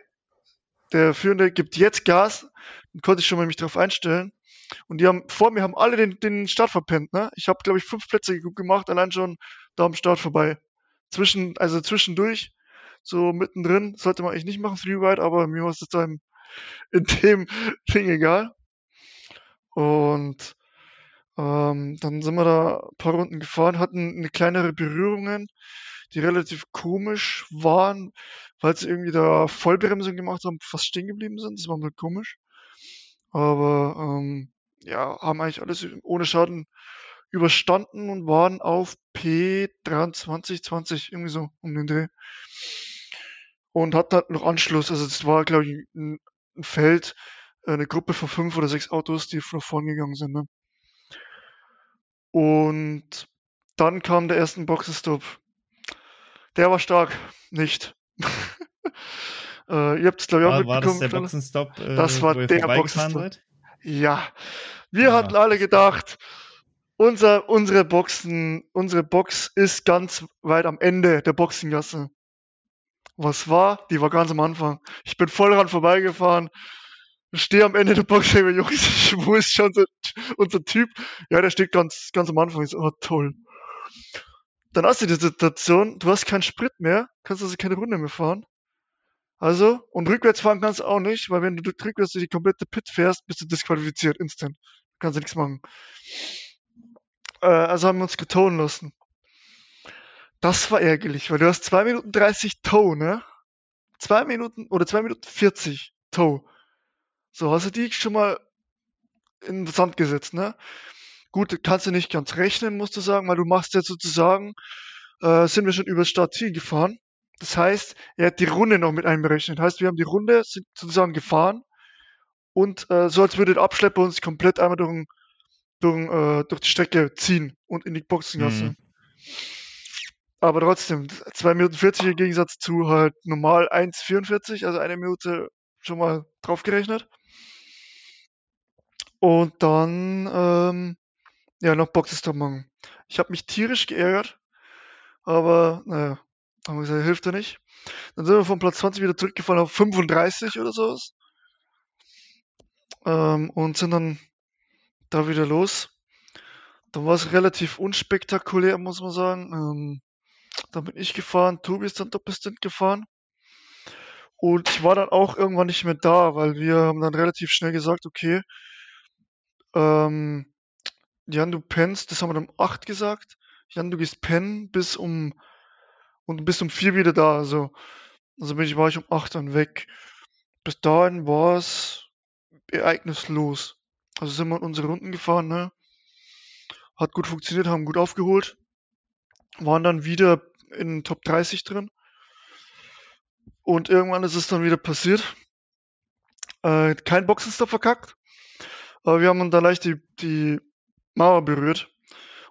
der Führende gibt jetzt Gas, dann konnte ich schon mal mich darauf einstellen. Und die haben vor mir haben alle den, den Start verpennt. Ne? Ich habe glaube ich fünf Plätze gemacht, allein schon da am Start vorbei. Zwischen, also zwischendurch, so mittendrin, sollte man eigentlich nicht machen, Freeride, aber mir war es jetzt in dem Ding egal. Und ähm, dann sind wir da ein paar Runden gefahren, hatten eine kleinere Berührungen, die relativ komisch waren, weil sie irgendwie da Vollbremsung gemacht haben, fast stehen geblieben sind. Das war mal komisch. Aber ähm, ja, haben eigentlich alles ohne Schaden überstanden und waren auf P23, 20, irgendwie so um den Dreh. Und hatten halt noch Anschluss. Also es war, glaube ich, ein, ein Feld, eine Gruppe von fünf oder sechs Autos, die nach vorne gegangen sind. Ne? Und dann kam der erste Boxenstopp. Der war stark, nicht. äh, ihr habt es glaube ich auch war, mitbekommen. War das der Boxenstopp? Äh, das war der Boxenstopp. Ja, wir ja. hatten alle gedacht, unser, unsere Boxen, unsere Box ist ganz weit am Ende der Boxengasse. Was war? Die war ganz am Anfang. Ich bin voll dran vorbeigefahren, stehe am Ende der Box, ich Jungs, wo ist schon so, unser Typ? Ja, der steht ganz, ganz am Anfang. Ich so, oh, toll. Dann hast du die Situation, du hast keinen Sprit mehr, kannst also keine Runde mehr fahren. Also, und rückwärts fahren kannst du auch nicht, weil wenn du rückwärts die komplette Pit fährst, bist du disqualifiziert, instant. Kannst du nichts machen. Äh, also haben wir uns getonen lassen. Das war ärgerlich, weil du hast 2 Minuten 30 Tow, ne? 2 Minuten oder 2 Minuten 40 Tow. So, hast du die schon mal in den Sand gesetzt, ne? Gut, kannst du nicht ganz rechnen, musst du sagen, weil du machst jetzt sozusagen, äh, sind wir schon über das Startziel gefahren. Das heißt, er hat die Runde noch mit einberechnet. Das heißt, wir haben die Runde sind sozusagen gefahren und äh, so als würde der Abschlepper uns komplett einmal durch, durch, äh, durch die Strecke ziehen und in die Boxengasse. Mhm. Aber trotzdem, 2 Minuten 40 im Gegensatz zu halt normal 1,44, also eine Minute schon mal draufgerechnet. Und dann, ähm, ja, noch Boxenstopp machen. Ich habe mich tierisch geärgert, aber naja, haben wir gesagt, hilft ja nicht. Dann sind wir von Platz 20 wieder zurückgefallen auf 35 oder sowas. Ähm, und sind dann da wieder los. Dann war es relativ unspektakulär, muss man sagen. Ähm, dann bin ich gefahren, Tobi ist dann Doppelstint gefahren. Und ich war dann auch irgendwann nicht mehr da, weil wir haben dann relativ schnell gesagt, okay, ähm, Jan, du pennst, das haben wir um 8 gesagt. Jan, du gehst pennen bis um und bist um 4 wieder da. Also, also bin ich, war ich um 8 dann weg. Bis dahin war es ereignislos. Also sind wir unsere Runden gefahren, ne? Hat gut funktioniert, haben gut aufgeholt. Waren dann wieder in Top 30 drin. Und irgendwann ist es dann wieder passiert. Äh, kein Boxenstopp verkackt. Aber wir haben dann leicht die, die Mauer berührt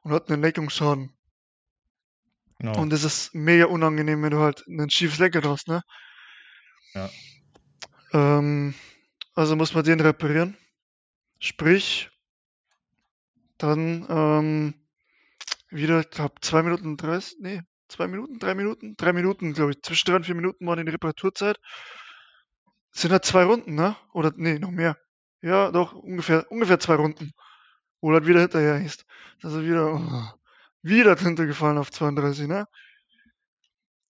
und hatten einen Lenkungsschaden. No. Und das ist mega unangenehm, wenn du halt ein schiefes Lenker hast, ne? Ja. Ähm, also muss man den reparieren. Sprich, dann ähm, wieder, ich glaube, zwei Minuten 30, nee, zwei Minuten, drei Minuten, drei Minuten, glaube ich. Zwischen drei und vier Minuten war die Reparaturzeit. sind halt zwei Runden, ne? Oder nee, noch mehr. Ja, doch, ungefähr, ungefähr zwei Runden. Wo halt wieder hinterher ist. Also wieder, oh, wieder drunter gefallen auf 32, ne?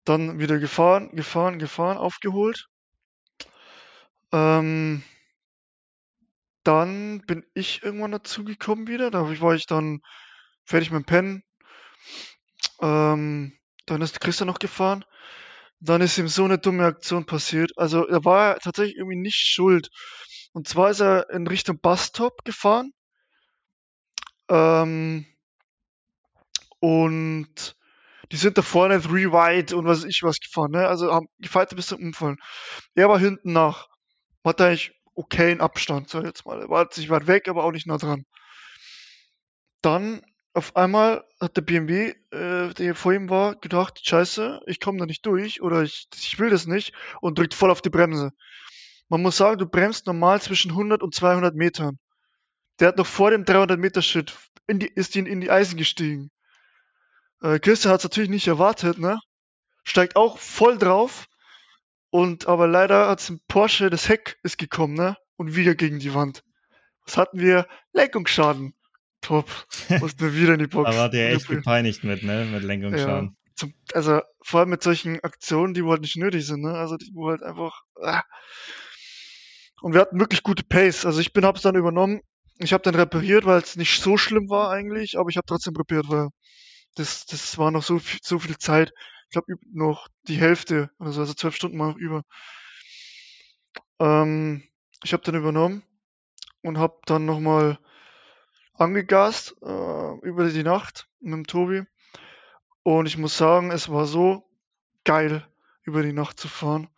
Dann wieder gefahren, gefahren, gefahren, aufgeholt. Ähm, dann bin ich irgendwann dazugekommen wieder. Da war ich dann fertig mit dem Pennen. Ähm, dann ist Christian noch gefahren. Dann ist ihm so eine dumme Aktion passiert. Also er war tatsächlich irgendwie nicht schuld. Und zwar ist er in Richtung Bustop gefahren. Ähm, und die sind da vorne three wide und was ich was gefahren, ne? Also haben gefeiert bis zum Umfallen. Er war hinten nach. Hat eigentlich okayen Abstand, ich jetzt mal. Er war nicht weit weg, aber auch nicht nah dran. Dann auf einmal hat der BMW, äh, der vor ihm war, gedacht, scheiße, ich komme da nicht durch oder ich, ich will das nicht und drückt voll auf die Bremse. Man muss sagen, du bremst normal zwischen 100 und 200 Metern. Der hat noch vor dem 300 Meter Schritt in die, ist in, in die Eisen gestiegen. Äh, Christian hat es natürlich nicht erwartet, ne? Steigt auch voll drauf. Und aber leider hat es im Porsche, das Heck ist gekommen, ne? Und wieder gegen die Wand. Was hatten wir? Lenkungsschaden. Top. Mussten wir wieder in die Box. da war der echt gepeinigt mit, ne? Mit Lenkungsschaden. Ja, zum, also vor allem mit solchen Aktionen, die wohl halt nicht nötig sind, ne? Also die wo halt einfach. Ah. Und wir hatten wirklich gute Pace. Also ich bin hab's dann übernommen. Ich habe dann repariert, weil es nicht so schlimm war eigentlich, aber ich habe trotzdem repariert, weil das, das war noch so viel, so viel Zeit. Ich glaube noch die Hälfte oder so, also zwölf Stunden mal über. Ähm, ich habe dann übernommen und habe dann nochmal angegast äh, über die Nacht mit dem Tobi. Und ich muss sagen, es war so geil, über die Nacht zu fahren.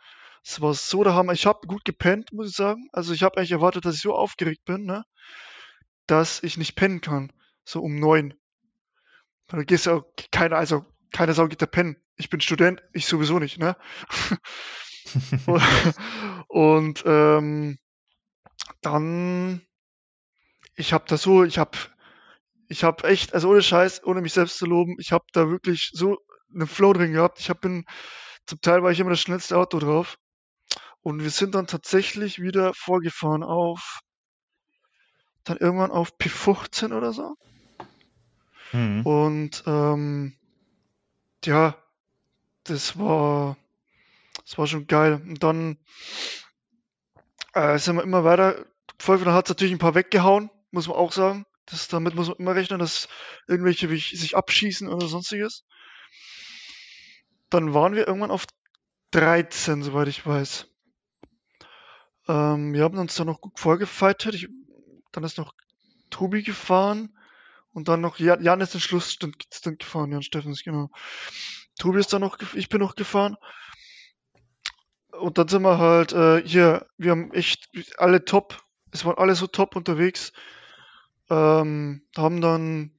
Es war so der Hammer. Ich habe gut gepennt, muss ich sagen. Also ich habe eigentlich erwartet, dass ich so aufgeregt bin, ne? dass ich nicht pennen kann. So um neun. Da gehst du auch keiner, also keine Sau geht da pennen. Ich bin Student, ich sowieso nicht, ne? und ähm, dann ich habe da so, ich habe ich habe echt, also ohne Scheiß, ohne mich selbst zu loben, ich habe da wirklich so einen Flow drin gehabt. Ich habe bin zum Teil war ich immer das schnellste Auto drauf. Und wir sind dann tatsächlich wieder vorgefahren auf dann irgendwann auf P15 oder so. Mhm. Und ähm, ja, das war das war schon geil. Und dann äh, sind wir immer weiter. Pfeiffer hat natürlich ein paar weggehauen, muss man auch sagen. Das, damit muss man immer rechnen, dass irgendwelche sich abschießen oder sonstiges. Dann waren wir irgendwann auf 13, soweit ich weiß. Ähm, wir haben uns dann noch gut vorgefightet. Ich, dann ist noch Tobi gefahren und dann noch Jan, Jan ist den Schlussstint gefahren, Jan Steffens, genau. Tobi ist dann noch, ich bin noch gefahren. Und dann sind wir halt äh, hier, wir haben echt alle top, es waren alle so top unterwegs. Ähm, haben dann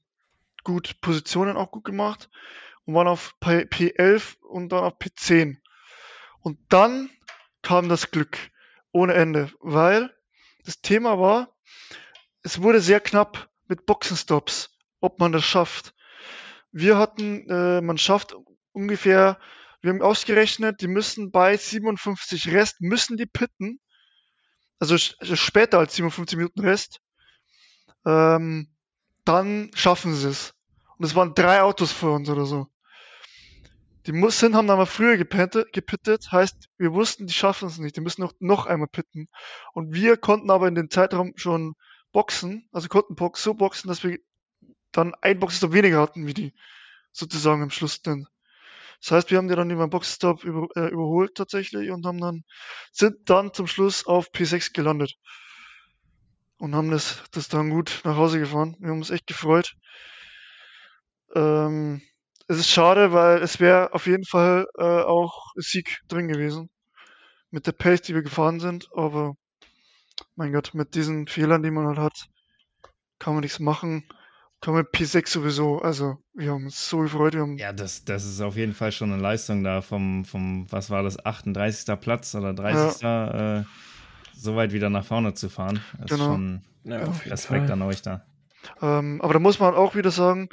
gut Positionen auch gut gemacht und waren auf P11 und dann auf P10. Und dann kam das Glück ohne Ende, weil das Thema war, es wurde sehr knapp mit Boxenstops, ob man das schafft. Wir hatten, äh, man schafft ungefähr, wir haben ausgerechnet, die müssen bei 57 Rest, müssen die pitten, also, also später als 57 Minuten Rest, ähm, dann schaffen sie es. Und es waren drei Autos vor uns oder so. Die mussten, haben aber früher gepittet, gepittet, heißt, wir wussten, die schaffen es nicht, die müssen noch, noch einmal pitten. Und wir konnten aber in dem Zeitraum schon boxen, also konnten so boxen, dass wir dann ein Boxstop weniger hatten wie die, sozusagen am Schluss dann. Das heißt, wir haben die dann über den Boxstop über, äh, überholt tatsächlich und haben dann, sind dann zum Schluss auf P6 gelandet. Und haben das, das dann gut nach Hause gefahren. Wir haben uns echt gefreut. Ähm, es ist schade, weil es wäre auf jeden Fall äh, auch Sieg drin gewesen. Mit der Pace, die wir gefahren sind, aber mein Gott, mit diesen Fehlern, die man halt hat, kann man nichts machen. Kann man P6 sowieso, also wir haben uns so gefreut. Wir haben ja, das, das ist auf jeden Fall schon eine Leistung da vom, vom was war das, 38. Platz oder 30. Ja. Äh, so weit wieder nach vorne zu fahren. Das genau. ist schon ja, Respekt an euch da. Ähm, aber da muss man auch wieder sagen,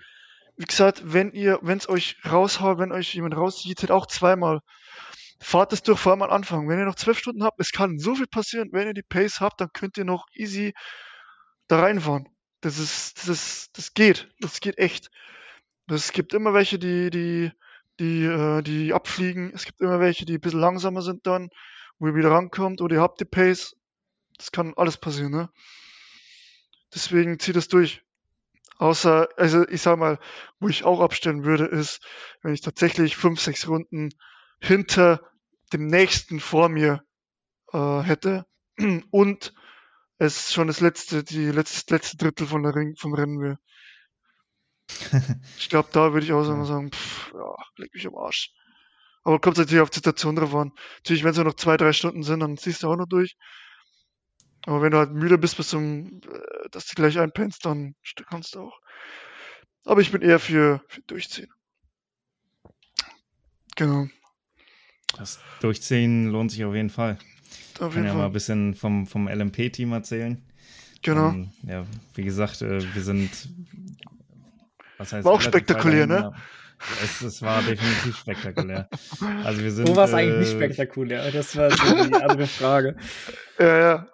wie gesagt, wenn ihr, wenn es euch raushaut, wenn euch jemand rauszieht, auch zweimal. Fahrt es durch, vor allem am Anfang. Wenn ihr noch zwölf Stunden habt, es kann so viel passieren. Wenn ihr die Pace habt, dann könnt ihr noch easy da reinfahren. Das ist, das ist, das geht. Das geht echt. Es gibt immer welche, die, die, die, äh, die abfliegen. Es gibt immer welche, die ein bisschen langsamer sind dann, wo ihr wieder rankommt oder ihr habt die Pace. Das kann alles passieren, ne? Deswegen zieht es durch. Außer, also ich sag mal, wo ich auch abstellen würde, ist, wenn ich tatsächlich fünf, sechs Runden hinter dem nächsten vor mir äh, hätte und es schon das letzte, die letzte, letzte Drittel von der Ring, vom Rennen wäre. ich glaube, da würde ich auch sagen, sagen pff, ja, leg mich am Arsch. Aber kommt natürlich auf die Situation drauf an. Natürlich, wenn es nur noch zwei, drei Stunden sind, dann ziehst du auch noch durch. Aber wenn du halt müde bist, bis zum, äh, dass du gleich einpennst, dann kannst du auch. Aber ich bin eher für, für Durchziehen. Genau. Das Durchziehen lohnt sich auf jeden Fall. Auf Ich kann ja Fall. mal ein bisschen vom, vom LMP-Team erzählen. Genau. Ähm, ja, wie gesagt, äh, wir sind. Was heißt War auch spektakulär, ne? Es, es war definitiv spektakulär. Also wir sind. Wo war es eigentlich nicht äh, spektakulär? Das war so die andere Frage. Ja, ja.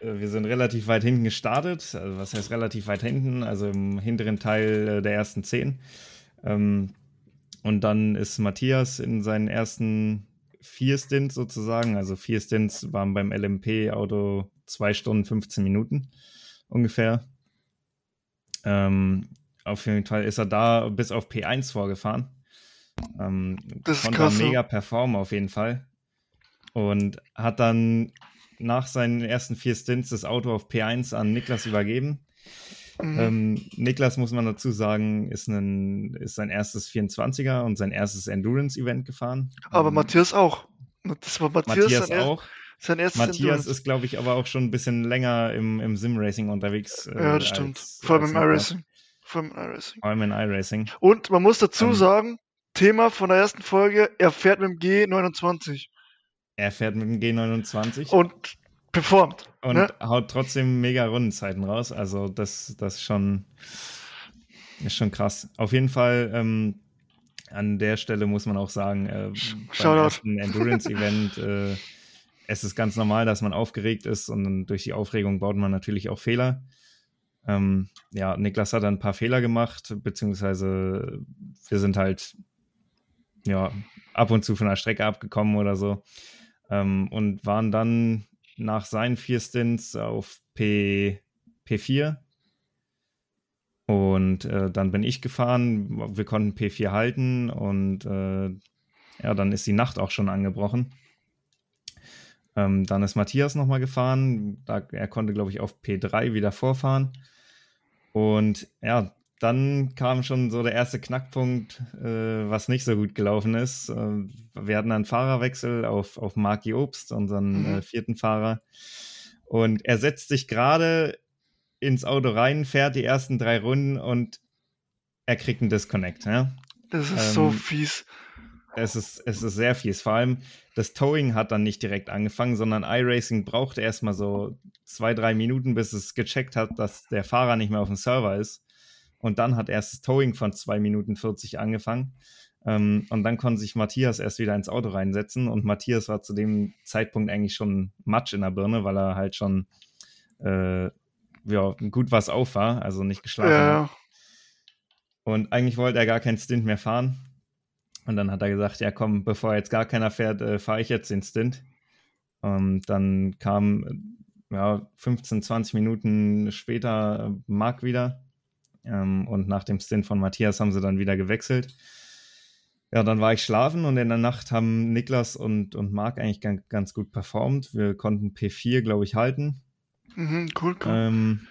Äh, Wir sind relativ weit hinten gestartet. Also was heißt relativ weit hinten? Also im hinteren Teil äh, der ersten zehn. Ähm, und dann ist Matthias in seinen ersten vier Stints sozusagen. Also vier Stints waren beim LMP-Auto zwei Stunden 15 Minuten ungefähr. Ähm, auf jeden Fall ist er da bis auf P1 vorgefahren. Ähm, Das ist konnte krass, mega ja. performen auf jeden Fall. Und hat dann nach seinen ersten vier Stints das Auto auf P1 an Niklas übergeben. Mhm. Ähm, Niklas, muss man dazu sagen, ist, ein, ist sein erstes 24er und sein erstes Endurance-Event gefahren. Aber Ähm, Matthias auch. Das war Matthias, Matthias sein, auch. sein erstes Matthias Endurance. ist, glaube ich, aber auch schon ein bisschen länger im, im Sim-Racing unterwegs. äh, Ja, das stimmt. als- Vor allem im iRacing. Vor allem im iRacing. Vor allem in iRacing. Und man muss dazu Ähm, sagen, Thema von der ersten Folge, er fährt mit dem G29 Er fährt mit dem G29 und performt. und ne? haut trotzdem mega Rundenzeiten raus. Also das, das ist schon, ist schon krass. Auf jeden Fall ähm, an der Stelle muss man auch sagen, äh, beim ersten Endurance-Event, äh, es ist ganz normal, dass man aufgeregt ist und dann durch die Aufregung baut man natürlich auch Fehler. Ähm, ja, Niklas hat dann ein paar Fehler gemacht, beziehungsweise wir sind halt ja ab und zu von der Strecke abgekommen oder so ähm, und waren dann nach seinen vier Stints auf P, P4 und äh, dann bin ich gefahren. Wir konnten P4 halten und äh, ja, dann ist die Nacht auch schon angebrochen. Ähm, dann ist Matthias nochmal gefahren. Da, er konnte, glaube ich, auf P3 wieder vorfahren. Und ja, dann kam schon so der erste Knackpunkt, äh, was nicht so gut gelaufen ist. Äh, wir hatten einen Fahrerwechsel auf, auf Marki Obst, unseren Mhm. äh, vierten Fahrer. Und er setzt sich gerade ins Auto rein, fährt die ersten drei Runden und er kriegt einen Disconnect. Ja? Das ist so ähm, fies. Es, ist, es ist sehr fies. Vor allem das Towing hat dann nicht direkt angefangen, sondern iRacing brauchte erstmal so zwei, drei Minuten, bis es gecheckt hat, dass der Fahrer nicht mehr auf dem Server ist. Und dann hat erst das Towing von 2 Minuten 40 angefangen. Ähm, und dann konnte sich Matthias erst wieder ins Auto reinsetzen. Und Matthias war zu dem Zeitpunkt eigentlich schon Matsch in der Birne, weil er halt schon äh, ja, gut was auf war, also nicht geschlafen hat. Ja, Und eigentlich wollte er gar keinen Stint mehr fahren. Und dann hat er gesagt, ja komm, bevor jetzt gar keiner fährt, äh, fahre ich jetzt den Stint. Und dann kam äh, ja, 15, 20 Minuten später äh, Marc wieder. Ähm, und nach dem Stint von Matthias haben sie dann wieder gewechselt. Ja, dann war ich schlafen und in der Nacht haben Niklas und, und Marc eigentlich ganz, ganz gut performt. Wir konnten P4, glaube ich, halten. mhm, cool, cool. Ähm,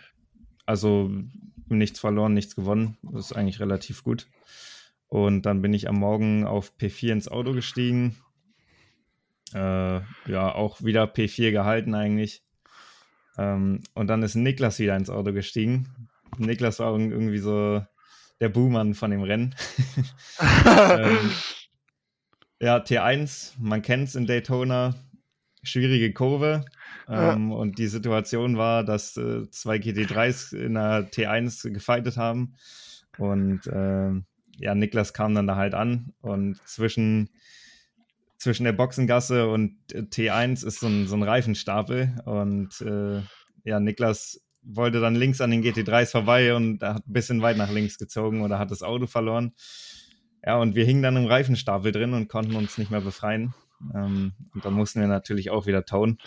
also nichts verloren, nichts gewonnen. Das ist eigentlich relativ gut. Und dann bin ich am Morgen auf P4 ins Auto gestiegen. Äh, ja, auch wieder P4 gehalten eigentlich. Ähm, und dann ist Niklas wieder ins Auto gestiegen. Niklas war irg- irgendwie so der Buhmann von dem Rennen. ähm, ja, T1, man kennt es in Daytona. Schwierige Kurve. Ja. Ähm, Und die Situation war, dass äh, zwei GT3s in der T1 gefightet haben. Und ähm, ja, Niklas kam dann da halt an. Und zwischen, zwischen der Boxengasse und äh, T1 ist so ein, so ein Reifenstapel. Und äh, ja, Niklas wollte dann links an den GT3s vorbei und hat ein bisschen weit nach links gezogen oder hat das Auto verloren. Ja, und wir hingen dann im Reifenstapel drin und konnten uns nicht mehr befreien. Ähm, und dann mussten wir natürlich auch wieder tauen.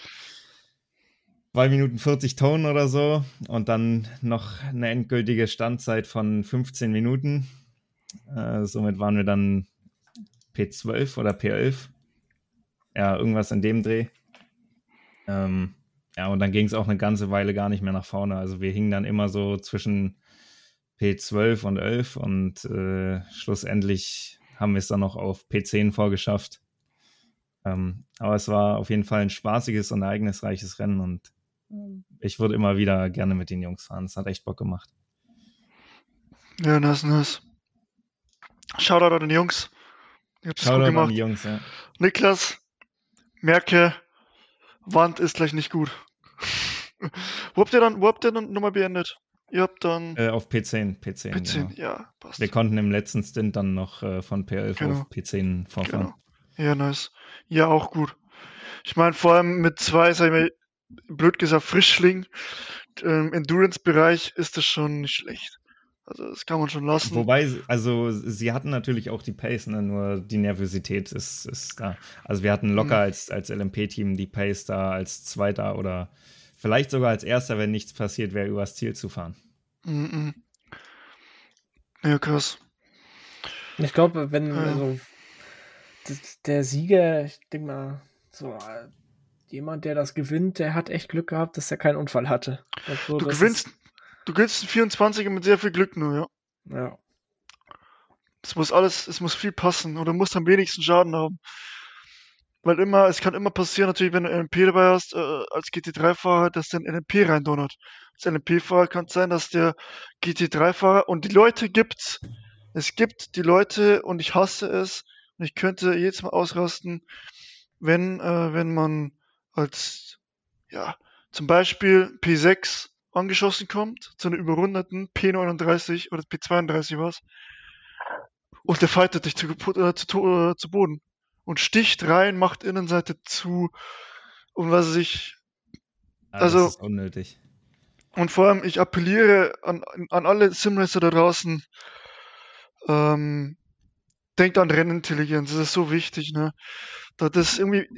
2 Minuten 40 Tonen oder so und dann noch eine endgültige Standzeit von 15 Minuten. Äh, somit waren wir dann P12 oder P11. Ja, irgendwas in dem Dreh. Ähm, ja, und dann ging es auch eine ganze Weile gar nicht mehr nach vorne. Also wir hingen dann immer so zwischen P12 und 11 und äh, schlussendlich haben wir es dann noch auf P10 vorgeschafft. Ähm, aber es war auf jeden Fall ein spaßiges und ereignisreiches Rennen und ich würde immer wieder gerne mit den Jungs fahren. Es hat echt Bock gemacht. Ja, nice, nice. Shoutout an den Jungs. Ihr habt Shoutout an die Jungs, ja. Niklas, merke, Wand ist gleich nicht gut. Wo habt ihr dann, wo habt ihr dann nochmal beendet? Ihr habt dann. Äh, auf P10, P10. P10, genau. ja, passt. Wir konnten im letzten Stint dann noch äh, von P11 genau. auf P10 vorfahren. Genau. Ja, nice. Ja, auch gut. Ich meine, vor allem mit zwei, sag ich mal, blöd gesagt, Frischling im Endurance-Bereich ist das schon nicht schlecht. Also das kann man schon lassen. Wobei, also sie hatten natürlich auch die Pace, ne? nur die Nervosität ist, ist da. Also wir hatten locker mhm. als, als LMP-Team die Pace da als Zweiter oder vielleicht sogar als Erster, wenn nichts passiert, wäre übers Ziel zu fahren. Mhm. Ja, krass. Ich glaube, wenn ja. also, der Sieger, ich denke mal, so jemand, der das gewinnt, der hat echt Glück gehabt, dass er keinen Unfall hatte. So, du gewinnst, Du gewinnst 24 mit sehr viel Glück nur, ja. Ja. Es muss alles, es muss viel passen oder muss am wenigsten Schaden haben. Weil immer, es kann immer passieren, natürlich, wenn du LMP dabei hast, äh, als GT3-Fahrer, dass der LMP reindonnert. Als LMP-Fahrer kann es sein, dass der GT3-Fahrer und die Leute gibt's. Es gibt die Leute und ich hasse es und ich könnte jedes Mal ausrasten, wenn, äh, wenn man als, ja, zum Beispiel P6 angeschossen kommt, zu einer überrundeten P39 oder P32 was. Und der fightet dich zu, äh, zu, äh, zu Boden. Und sticht rein, macht Innenseite zu. Und was ich. Ah, also. Das ist unnötig. Und vor allem, ich appelliere an, an alle Simracer da draußen. Ähm, denkt an Rennintelligenz, das ist so wichtig, ne? Das ist irgendwie,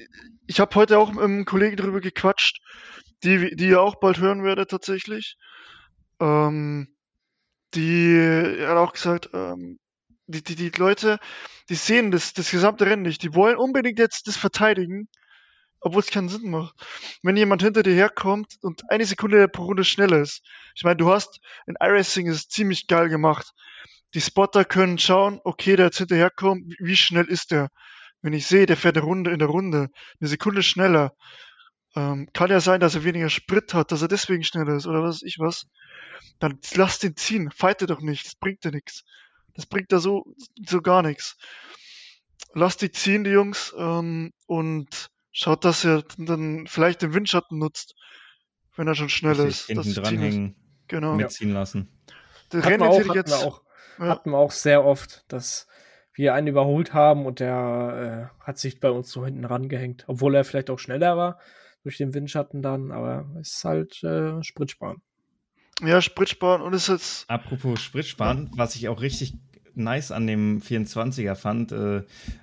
ich habe heute auch mit einem Kollegen drüber gequatscht, die, die ihr auch bald hören werdet tatsächlich. Ähm, die hat auch gesagt, ähm, die, die, die Leute, die sehen das, das gesamte Rennen nicht. Die wollen unbedingt jetzt das verteidigen, obwohl es keinen Sinn macht. Wenn jemand hinter dir herkommt und eine Sekunde pro Runde schneller ist. Ich meine, du hast in iRacing ist ziemlich geil gemacht. Die Spotter können schauen, okay, der jetzt hinterherkommt, wie schnell ist der? Wenn ich sehe, der fährt eine Runde in der Runde, eine Sekunde schneller, ähm, kann ja sein, dass er weniger Sprit hat, dass er deswegen schneller ist oder was weiß ich was. Dann lass den ziehen, fighte doch nicht, das bringt dir nichts. Das bringt da so, so gar nichts. Lass die ziehen, die Jungs, ähm, und schaut, dass er dann vielleicht den Windschatten nutzt, wenn er schon schnell ist. Hinten dranhängen, genau. mitziehen lassen. Der hatten, wir auch, hatten, jetzt, wir auch, ja. hatten wir auch sehr oft, dass wir einen überholt haben und der äh, hat sich bei uns so hinten rangehängt, obwohl er vielleicht auch schneller war durch den Windschatten dann, aber es ist halt äh, Spritsparen. Ja, Spritsparen und es ist jetzt. Apropos Spritsparen, ja. was ich auch richtig nice an dem 24er fand, äh,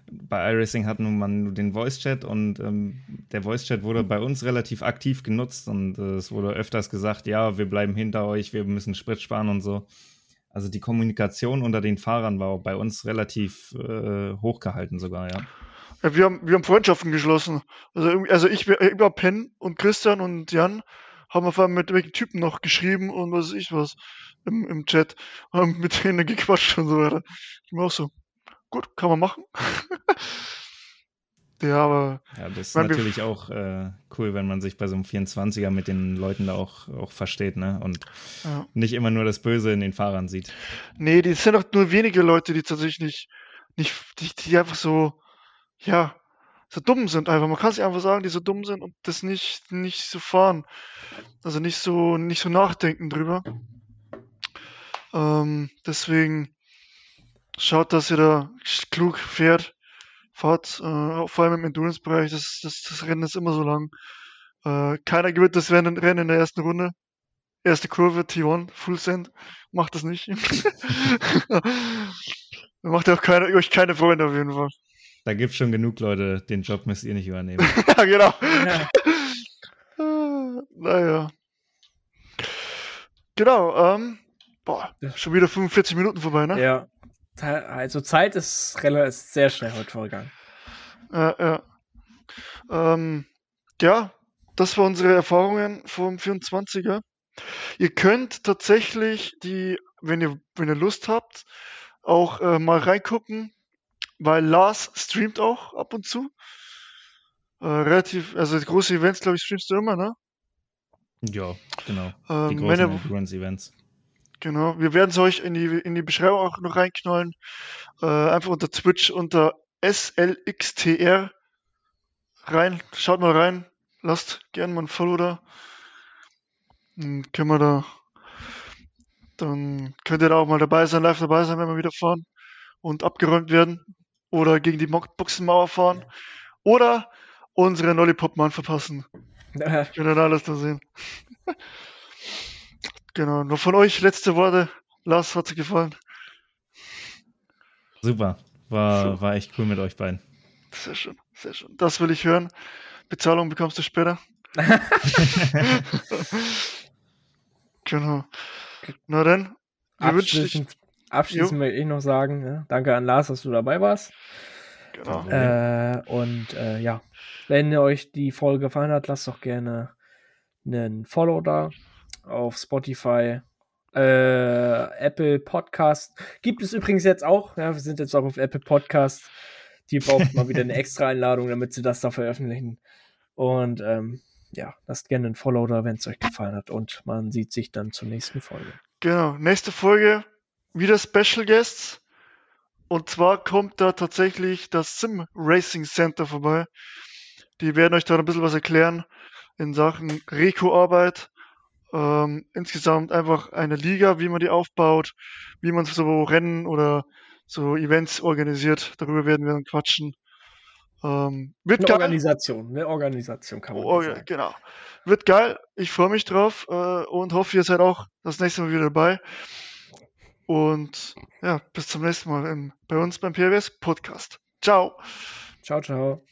bei iRacing hatten man nur den Voice-Chat und ähm, der Voice-Chat wurde bei uns relativ aktiv genutzt und äh, es wurde öfters gesagt, ja, wir bleiben hinter euch, wir müssen Sprit sparen und so. Also die Kommunikation unter den Fahrern war bei uns relativ äh, hochgehalten sogar, ja. Ja, wir haben, wir haben Freundschaften geschlossen. Also, also ich, über Penn und Christian und Jan haben auf einmal mit welchen Typen noch geschrieben und was weiß ich was im, im Chat. Haben mit denen gequatscht und so weiter. Ich bin auch so, gut, kann man machen. ja, aber. Ja, das ist natürlich auch äh, cool, wenn man sich bei so einem 24er mit den Leuten da auch, auch versteht, ne? Und ja. nicht immer nur das Böse in den Fahrern sieht. Nee, die sind auch nur wenige Leute, die tatsächlich nicht, nicht die, die einfach so ja, so dumm sind einfach. Man kann sich einfach sagen, die so dumm sind und das nicht, nicht so fahren. Also nicht so, nicht so nachdenken drüber. Ähm, deswegen schaut, dass ihr da klug fährt, fahrt, äh, vor allem im Endurance-Bereich. Das, das, das Rennen ist immer so lang. Äh, keiner gewinnt das Rennen, Rennen in der ersten Runde. Erste Kurve, T1, Full Send. Macht das nicht. Macht auch keine, euch keine Freunde auf jeden Fall. Da gibt es schon genug Leute, den Job müsst ihr nicht übernehmen. ja, genau. Ja. naja. Genau, ähm, boah, schon wieder 45 Minuten vorbei, ne? Ja. Also Zeit ist relativ sehr schnell heute vorgegangen. Ja, ja. Ähm, ja, das waren unsere Erfahrungen vom 24er. Ihr könnt tatsächlich die, wenn ihr, wenn ihr Lust habt, auch äh, mal reingucken, weil Lars streamt auch ab und zu. Äh, relativ, also große Events, glaube ich, streamst du immer, ne? Ja, genau. Ähm, die großen ihr- Endurance-Events. Genau, wir werden es euch in die, in die Beschreibung auch noch reinknallen. Äh, einfach unter Twitch unter SLXTR rein. Schaut mal rein. Lasst gerne mal ein Follow da. Dann können wir da. Dann könnt ihr da auch mal dabei sein, live dabei sein, wenn wir wieder fahren und abgeräumt werden. Oder gegen die Boxenmauer fahren. Oder unsere Lollipop-Mann verpassen. Könnt ihr da alles da sehen. genau. Nur von euch letzte Worte. Lars, hat's dir gefallen? Super. War, So. war echt cool mit euch beiden. Sehr schön, sehr schön. Das will ich hören. Bezahlung bekommst du später. genau. Na dann, wir wünschen dich. Abschließend, möchte ich noch sagen, ja, danke an Lars, dass du dabei warst. Genau. Äh, und äh, ja, wenn euch die Folge gefallen hat, lasst doch gerne einen Follow da auf Spotify, äh, Apple Podcast. Gibt es übrigens jetzt auch. Ja, wir sind jetzt auch auf Apple Podcast. Die braucht mal wieder eine extra Einladung, damit sie das da veröffentlichen. Und ähm, ja, lasst gerne einen Follow da, wenn es euch gefallen hat. Und man sieht sich dann zur nächsten Folge. Genau. Nächste Folge wieder Special Guests. Und zwar kommt da tatsächlich das Sim Racing Center vorbei. Die werden euch da ein bisschen was erklären in Sachen Reko-Arbeit. Ähm, insgesamt einfach eine Liga, wie man die aufbaut, wie man so Rennen oder so Events organisiert. Darüber werden wir dann quatschen. Ähm, wird Eine geil. Organisation, eine Organisation kann man Oh, sagen. genau. Wird geil. Ich freue mich drauf äh, und hoffe, ihr seid auch das nächste Mal wieder dabei. Und ja, bis zum nächsten Mal im, bei uns beim PRS Podcast. Ciao. Ciao, ciao.